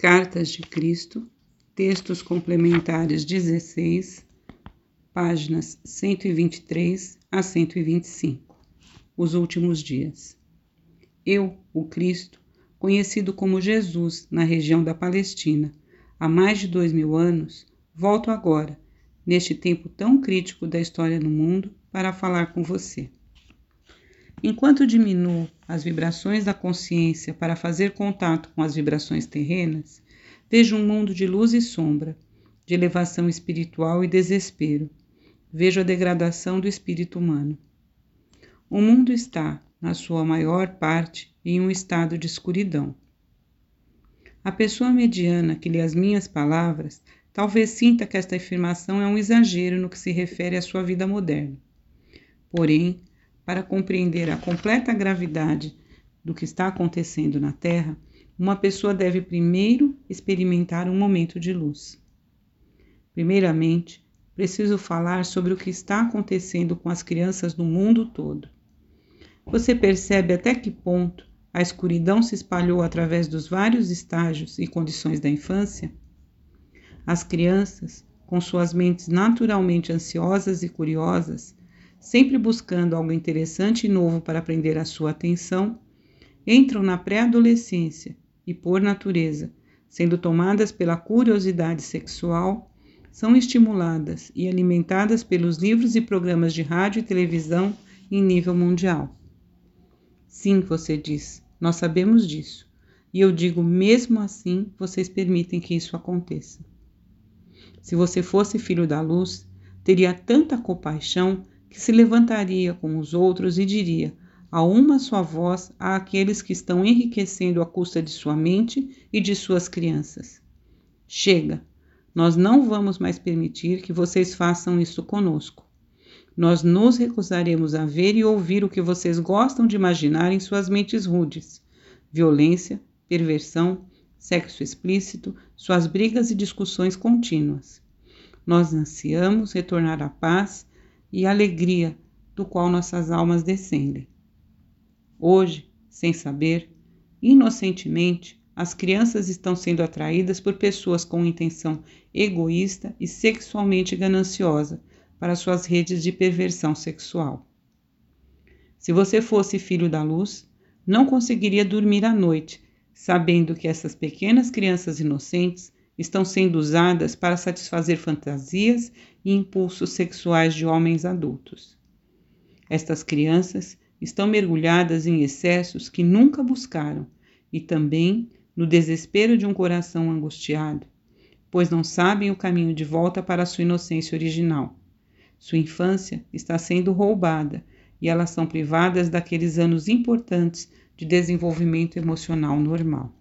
Cartas de Cristo, textos complementares 16, páginas 123 a 125. Os últimos dias. Eu, o Cristo, conhecido como Jesus na região da Palestina há mais de dois mil anos, volto agora, neste tempo tão crítico da história no mundo, para falar com você. Enquanto diminuo as vibrações da consciência para fazer contato com as vibrações terrenas, vejo um mundo de luz e sombra, de elevação espiritual e desespero. Vejo a degradação do espírito humano. O mundo está, na sua maior parte, em um estado de escuridão. A pessoa mediana que lê as minhas palavras talvez sinta que esta afirmação é um exagero no que se refere à sua vida moderna. Porém, para compreender a completa gravidade do que está acontecendo na Terra, uma pessoa deve primeiro experimentar um momento de luz. Primeiramente, preciso falar sobre o que está acontecendo com as crianças no mundo todo. Você percebe até que ponto a escuridão se espalhou através dos vários estágios e condições da infância? As crianças, com suas mentes naturalmente ansiosas e curiosas, sempre buscando algo interessante e novo para prender a sua atenção, entram na pré-adolescência e, por natureza, sendo tomadas pela curiosidade sexual, são estimuladas e alimentadas pelos livros e programas de rádio e televisão em nível mundial. Sim, você diz, nós sabemos disso. E eu digo, mesmo assim, vocês permitem que isso aconteça. Se você fosse filho da luz, teria tanta compaixão que se levantaria com os outros e diria a uma só voz àqueles que estão enriquecendo à custa de sua mente e de suas crianças: Chega, nós não vamos mais permitir que vocês façam isso conosco. Nós nos recusaremos a ver e ouvir o que vocês gostam de imaginar em suas mentes rudes: violência, perversão, sexo explícito, suas brigas e discussões contínuas. Nós ansiamos retornar à paz e alegria do qual nossas almas descendem. Hoje, sem saber, inocentemente, as crianças estão sendo atraídas por pessoas com intenção egoísta e sexualmente gananciosa para suas redes de perversão sexual. Se você fosse filho da luz, não conseguiria dormir à noite, sabendo que essas pequenas crianças inocentes estão sendo usadas para satisfazer fantasias e impulsos sexuais de homens adultos. Estas crianças estão mergulhadas em excessos que nunca buscaram e também no desespero de um coração angustiado, pois não sabem o caminho de volta para sua inocência original. Sua infância está sendo roubada e elas são privadas daqueles anos importantes de desenvolvimento emocional normal.